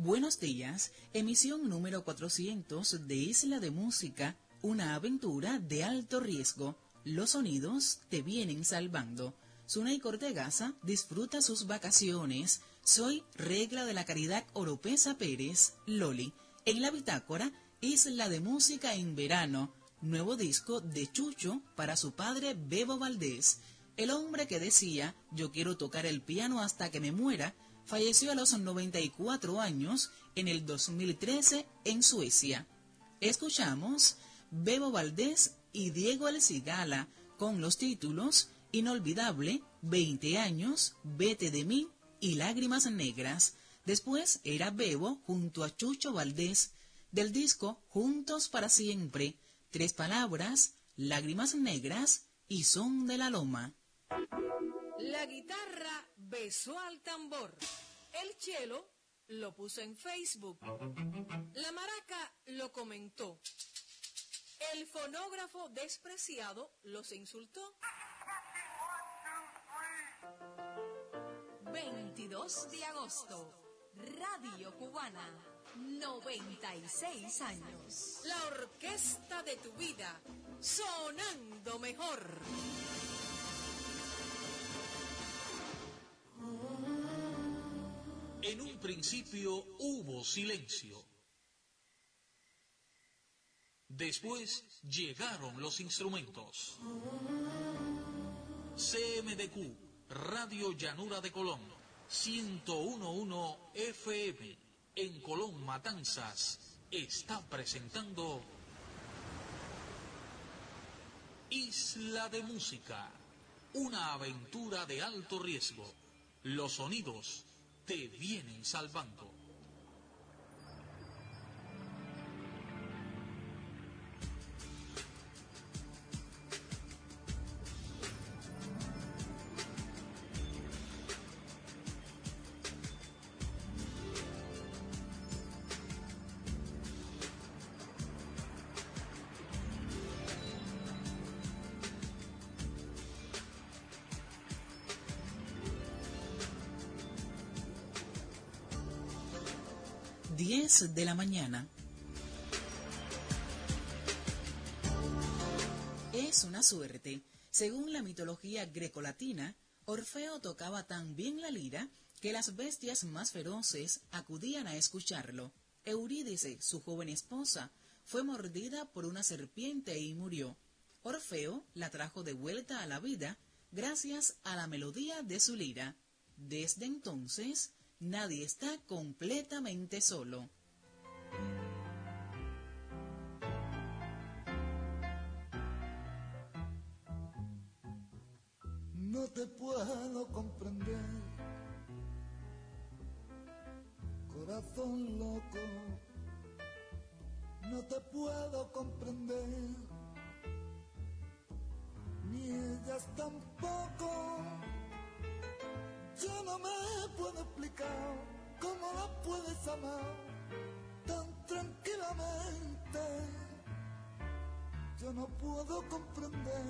Buenos días, emisión número 400 de Isla de Música, una aventura de alto riesgo. Los sonidos te vienen salvando. Sunay Cortegaza disfruta sus vacaciones. Soy Regla de la Caridad Oropesa Pérez, Loli. En la bitácora, Isla de Música en verano. Nuevo disco de Chucho para su padre Bebo Valdés. El hombre que decía, yo quiero tocar el piano hasta que me muera, falleció a los 94 años en el 2013 en Suecia. Escuchamos Bebo Valdés y Diego El Cigala con los títulos Inolvidable, 20 años, Vete de mí y Lágrimas Negras. Después era Bebo junto a Chucho Valdés del disco Juntos para Siempre. Tres palabras, Lágrimas Negras y Son de la Loma. La guitarra besó al tambor. El cielo lo puso en Facebook. La maraca lo comentó. El fonógrafo despreciado los insultó. 22 de agosto. Radio Cubana. 96 años. La orquesta de tu vida. Sonando mejor. Principio hubo silencio. Después llegaron los instrumentos. CMDQ, Radio Llanura de Colón, 1011 FM, en Colón Matanzas, está presentando Isla de Música, una aventura de alto riesgo. Los sonidos te vienen salvando. Diez de la mañana. Es una suerte. Según la mitología grecolatina, Orfeo tocaba tan bien la lira que las bestias más feroces acudían a escucharlo. Eurídice, su joven esposa, fue mordida por una serpiente y murió. Orfeo la trajo de vuelta a la vida gracias a la melodía de su lira. Desde entonces, nadie está completamente solo. No te puedo comprender, corazón loco, no te puedo comprender, ni ellas tampoco. Yo no me puedo explicar cómo la puedes amar tan tranquilamente. Yo no puedo comprender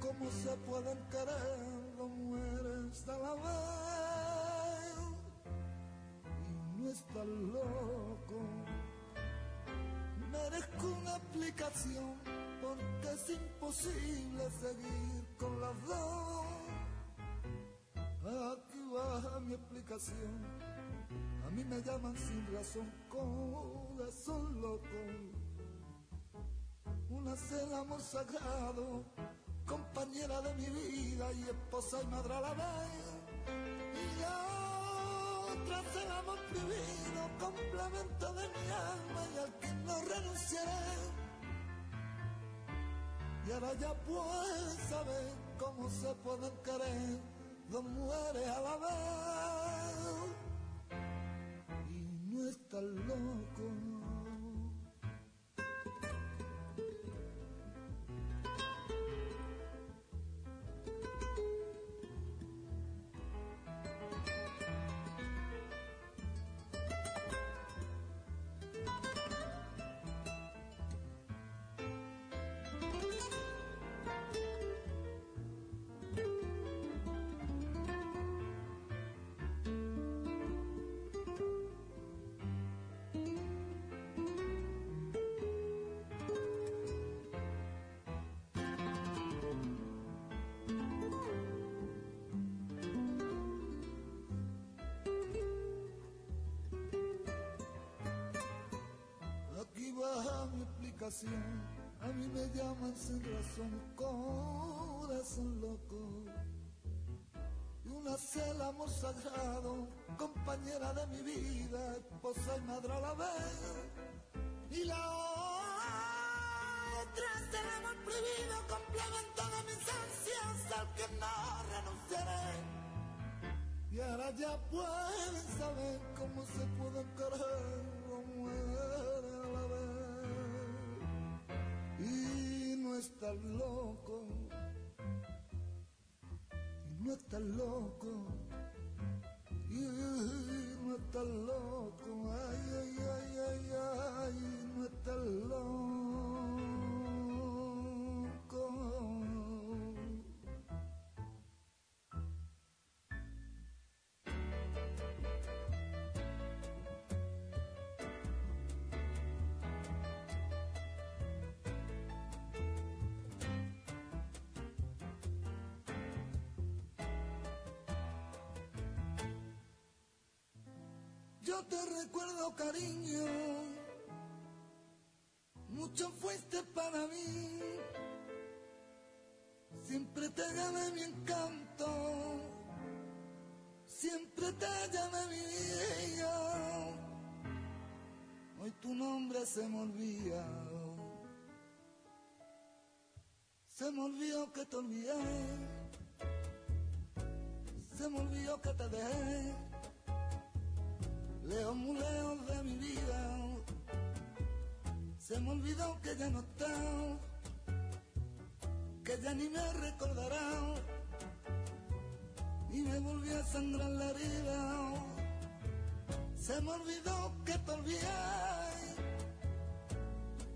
cómo se pueden querer dos mujeres a la vez. Y no estás loco. Merezco una explicación porque es imposible seguir con las dos. Mi explicación. A mí me llaman sin razón corazón loco. Una es el amor sagrado, compañera de mi vida y esposa y madre a la vez. Y otra es el amor prohibido, complemento de mi alma y al que no renunciaré. Y ahora ya puedes saber cómo se pueden querer de mujeres a la vez y no estás loco. A mí me llaman sin razón, corazón loco. Y una cela amor sagrado, compañera de mi vida, esposa y madre a la vez. Y la otra es el amor prohibido, complemento de mis ansias al que no renunciaré. Y ahora ya pueden saber cómo se puede querer estás loco, no estás loco, y no estás loco, Yo te recuerdo cariño, mucho fuiste para mí, siempre te llamé mi encanto, siempre te llamé mi vida, hoy tu nombre se me olvida, se me olvidó que te olvidé, se me olvidó que te dejé muy lejos de mi vida. Se me olvidó que ya no está, que ya ni me recordará. Y me volvió a sangrar la herida. Se me olvidó que te olvidé,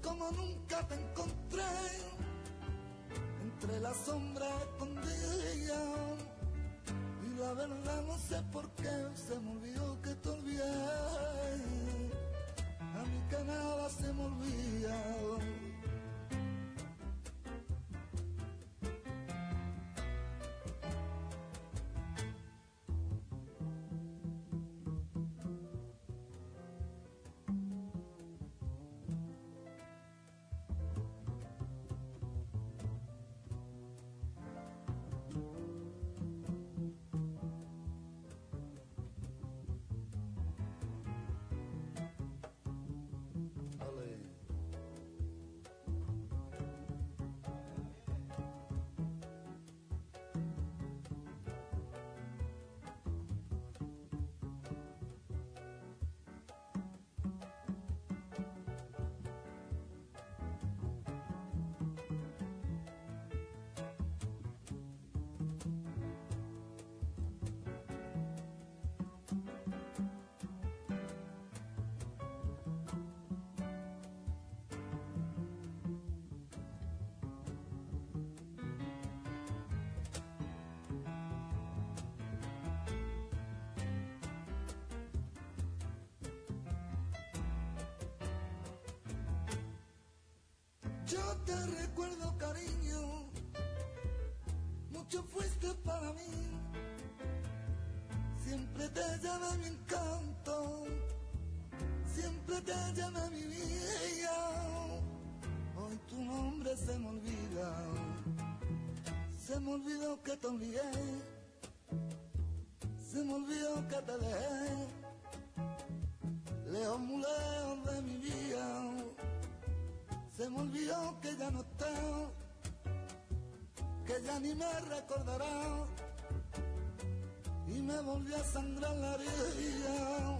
como nunca te encontré, entre las sombras escondidas y la verdad no sé por qué se me olvidó que te olvidé. A que nada se me olvida. Yo te recuerdo cariño, mucho fuiste para mí. Siempre te llamé mi encanto, siempre te llamé mi vida. Hoy tu nombre se me olvida, se me olvidó que te olvidé, se me olvidó que te dejé, lejos muy Se me olvidó que ya no está, que ya ni me recordará. Y me volvió a sangrar la herida.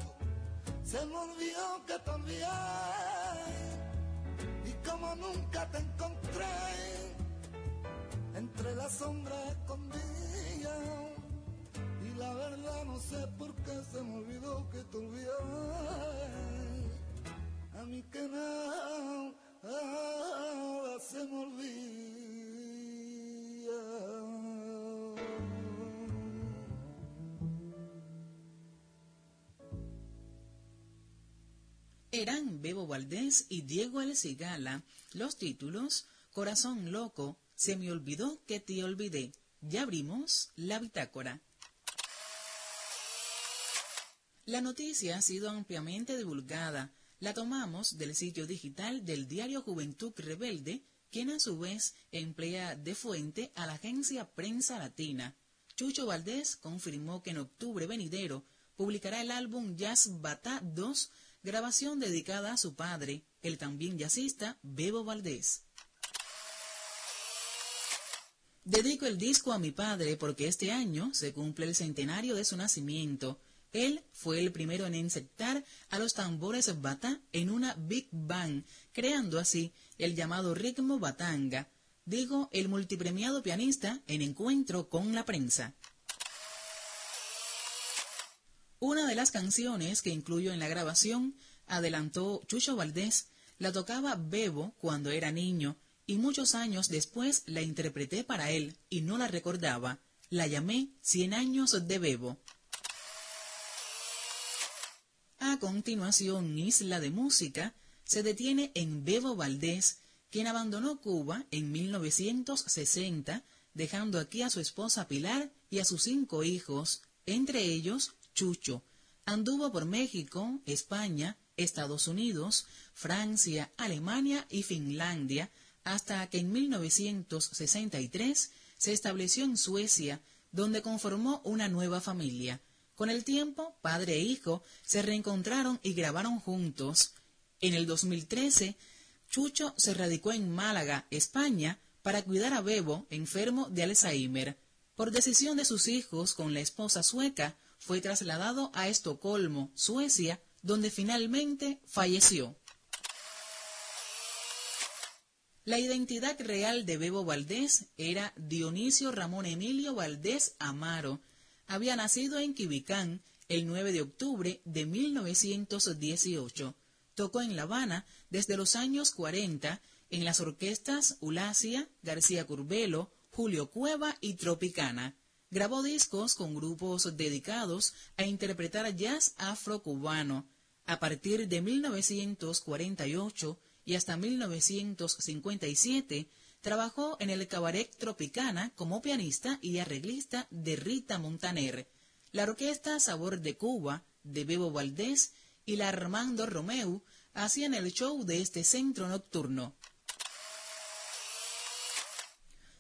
Se me olvidó que te olvidé. Y como nunca te encontré, entre las sombras escondía. Y la verdad no sé por qué se me olvidó que te olvidé. A mí que no ahora se me. Eran Bebo Valdés y Diego El Cigala los títulos Corazón Loco, Se me olvidó que te olvidé. Ya abrimos la bitácora. La noticia ha sido ampliamente divulgada. La tomamos del sitio digital del diario Juventud Rebelde, quien a su vez emplea de fuente a la agencia Prensa Latina. Chucho Valdés confirmó que en octubre venidero publicará el álbum Jazz Bata 2, grabación dedicada a su padre, el también jazzista Bebo Valdés. Dedico el disco a mi padre porque este año se cumple el centenario de su nacimiento. Él fue el primero en insectar a los tambores bata en una Big Bang, creando así el llamado ritmo batanga, digo el multipremiado pianista en encuentro con la prensa. Una de las canciones que incluyo en la grabación, adelantó Chucho Valdés, la tocaba Bebo cuando era niño y muchos años después la interpreté para él y no la recordaba. La llamé Cien años de Bebo. A continuación, Isla de Música se detiene en Bebo Valdés, quien abandonó Cuba en 1960, dejando aquí a su esposa Pilar y a sus cinco hijos, entre ellos Chucho. Anduvo por México, España, Estados Unidos, Francia, Alemania y Finlandia, hasta que en 1963 se estableció en Suecia, donde conformó una nueva familia. Con el tiempo, padre e hijo se reencontraron y grabaron juntos. En el 2013, Chucho se radicó en Málaga, España, para cuidar a Bebo, enfermo de Alzheimer. Por decisión de sus hijos con la esposa sueca, fue trasladado a Estocolmo, Suecia, donde finalmente falleció. La identidad real de Bebo Valdés era Dionisio Ramón Emilio Valdés Amaro. Había nacido en Quibicán el 9 de octubre de 1918. Tocó en La Habana desde los años 40 en las orquestas Ulacia, García Curbelo, Julio Cueva y Tropicana. Grabó discos con grupos dedicados a interpretar jazz afrocubano. A partir de 1948 y hasta 1957 trabajó en el Cabaret Tropicana como pianista y arreglista de Rita Montaner, la orquesta Sabor de Cuba de Bebo Valdés y la Armando Romeu hacían el show de este centro nocturno.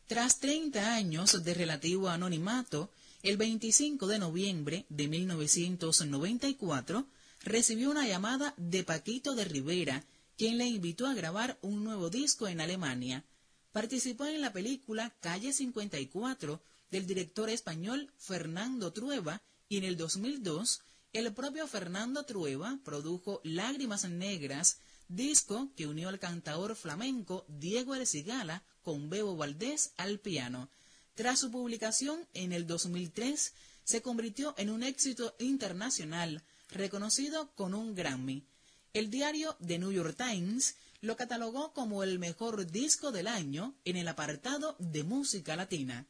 Tras 30 años de relativo anonimato, el 25 de noviembre de 1994 recibió una llamada de Paquito de Rivera, quien le invitó a grabar un nuevo disco en Alemania. Participó en la película Calle 54 del director español Fernando Trueba y en el 2002 el propio Fernando Trueba produjo Lágrimas Negras, disco que unió al cantador flamenco Diego Ercigala con Bebo Valdés al piano. Tras su publicación en el 2003, se convirtió en un éxito internacional, reconocido con un Grammy. El diario The New York Times lo catalogó como el mejor disco del año en el apartado de música latina.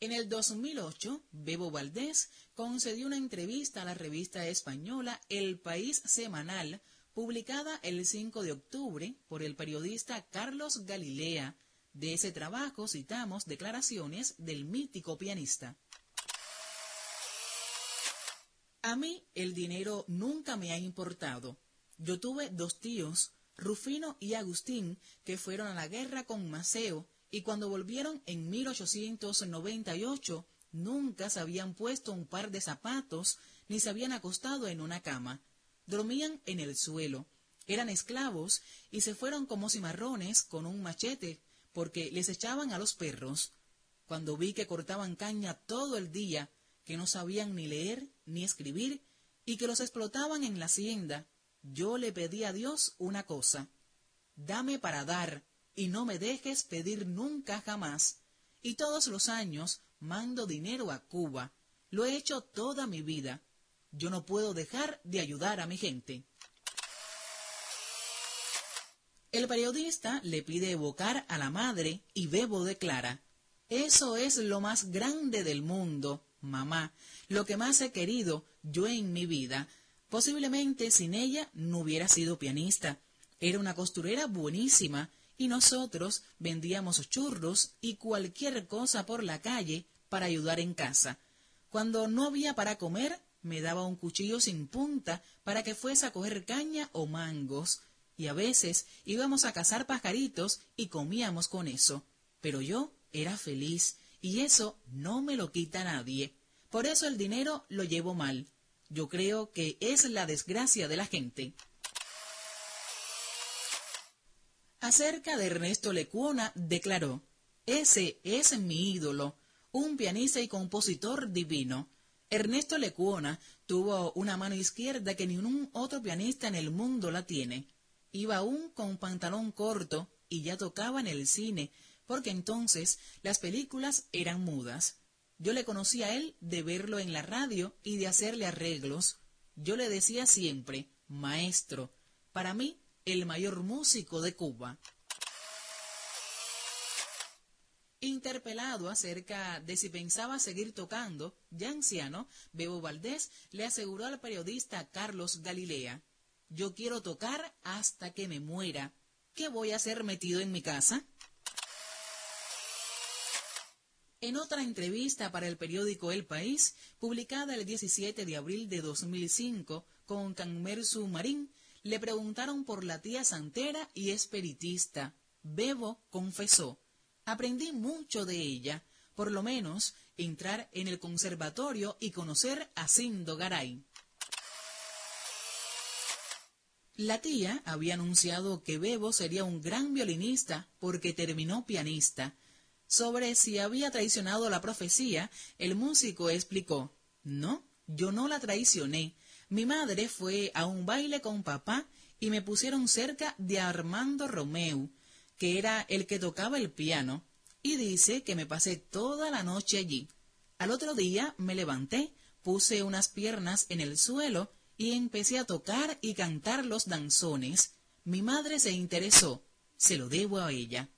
En el 2008, Bebo Valdés concedió una entrevista a la revista española El País Semanal, publicada el 5 de octubre por el periodista Carlos Galilea. De ese trabajo citamos declaraciones del mítico pianista. A mí el dinero nunca me ha importado. Yo tuve dos tíos, Rufino y Agustín, que fueron a la guerra con Maceo y cuando volvieron en 1898 nunca se habían puesto un par de zapatos ni se habían acostado en una cama. Dormían en el suelo. Eran esclavos y se fueron como cimarrones con un machete porque les echaban a los perros. Cuando vi que cortaban caña todo el día, que no sabían ni leer ni escribir y que los explotaban en la hacienda, yo le pedí a Dios una cosa, dame para dar y no me dejes pedir nunca jamás. Y todos los años mando dinero a Cuba. Lo he hecho toda mi vida. Yo no puedo dejar de ayudar a mi gente. El periodista le pide evocar a la madre y Bebo declara, eso es lo más grande del mundo, mamá, lo que más he querido yo en mi vida. Posiblemente sin ella no hubiera sido pianista. Era una costurera buenísima y nosotros vendíamos churros y cualquier cosa por la calle para ayudar en casa. Cuando no había para comer, me daba un cuchillo sin punta para que fuese a coger caña o mangos, y a veces íbamos a cazar pajaritos y comíamos con eso. Pero yo era feliz, y eso no me lo quita nadie. Por eso el dinero lo llevo mal. Yo creo que es la desgracia de la gente. Acerca de Ernesto Lecuona, declaró, Ese es mi ídolo, un pianista y compositor divino. Ernesto Lecuona tuvo una mano izquierda que ningún otro pianista en el mundo la tiene. Iba aún con pantalón corto y ya tocaba en el cine, porque entonces las películas eran mudas. Yo le conocí a él de verlo en la radio y de hacerle arreglos. Yo le decía siempre, maestro, para mí el mayor músico de Cuba. Interpelado acerca de si pensaba seguir tocando, ya anciano, Bebo Valdés le aseguró al periodista Carlos Galilea, yo quiero tocar hasta que me muera. ¿Qué voy a hacer metido en mi casa? En otra entrevista para el periódico El País, publicada el 17 de abril de 2005 con Canmersu Marín, le preguntaron por la tía santera y espiritista. Bebo confesó, aprendí mucho de ella, por lo menos entrar en el conservatorio y conocer a Sindo Garay. La tía había anunciado que Bebo sería un gran violinista porque terminó pianista, sobre si había traicionado la profecía, el músico explicó, no, yo no la traicioné. Mi madre fue a un baile con papá y me pusieron cerca de Armando Romeu, que era el que tocaba el piano, y dice que me pasé toda la noche allí. Al otro día me levanté, puse unas piernas en el suelo y empecé a tocar y cantar los danzones. Mi madre se interesó, se lo debo a ella.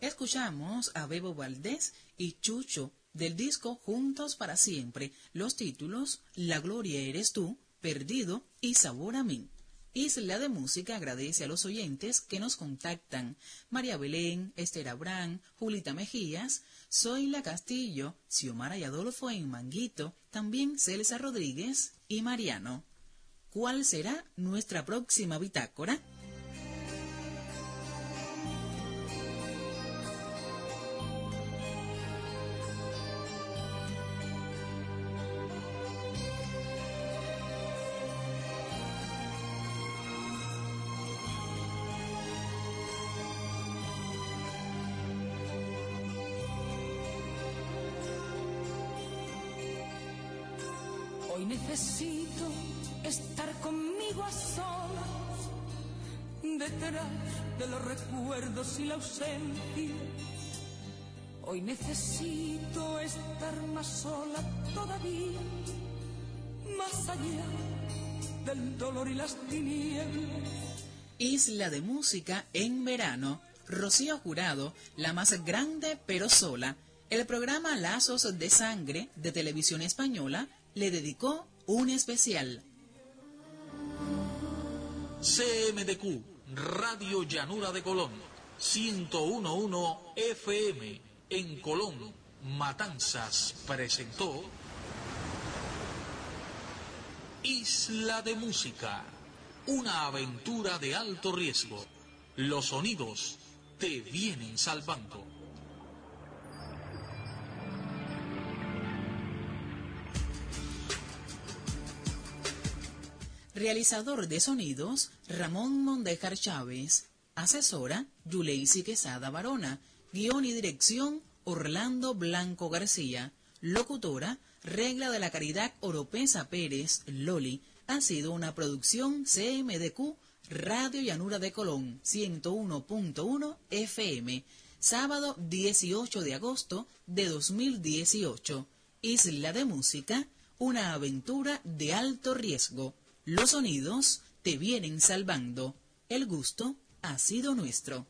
Escuchamos a Bebo Valdés y Chucho del disco Juntos para Siempre, los títulos La Gloria Eres Tú, Perdido y Sabor a mí. Isla de Música agradece a los oyentes que nos contactan. María Belén, Esther Abrán, Julita Mejías, Zoila Castillo, Xiomara y Adolfo en Manguito, también Celsa Rodríguez y Mariano. ¿Cuál será nuestra próxima bitácora? Necesito estar conmigo a solas, detrás de los recuerdos y la ausencia. Hoy necesito estar más sola todavía, más allá del dolor y las tinieblas. Isla de Música en verano. Rocío Jurado, la más grande pero sola. El programa Lazos de Sangre de Televisión Española le dedicó un especial. CMDQ, Radio Llanura de Colón, 1011 FM, en Colón, Matanzas, presentó Isla de Música, una aventura de alto riesgo. Los sonidos te vienen salvando. Realizador de sonidos, Ramón Mondejar Chávez. Asesora, Yuleisi Quesada Barona. Guión y dirección, Orlando Blanco García. Locutora, Regla de la Caridad Oropesa Pérez, Loli. Ha sido una producción CMDQ, Radio Llanura de Colón, 101.1 FM. Sábado 18 de agosto de 2018. Isla de Música, una aventura de alto riesgo. Los sonidos te vienen salvando. El gusto ha sido nuestro.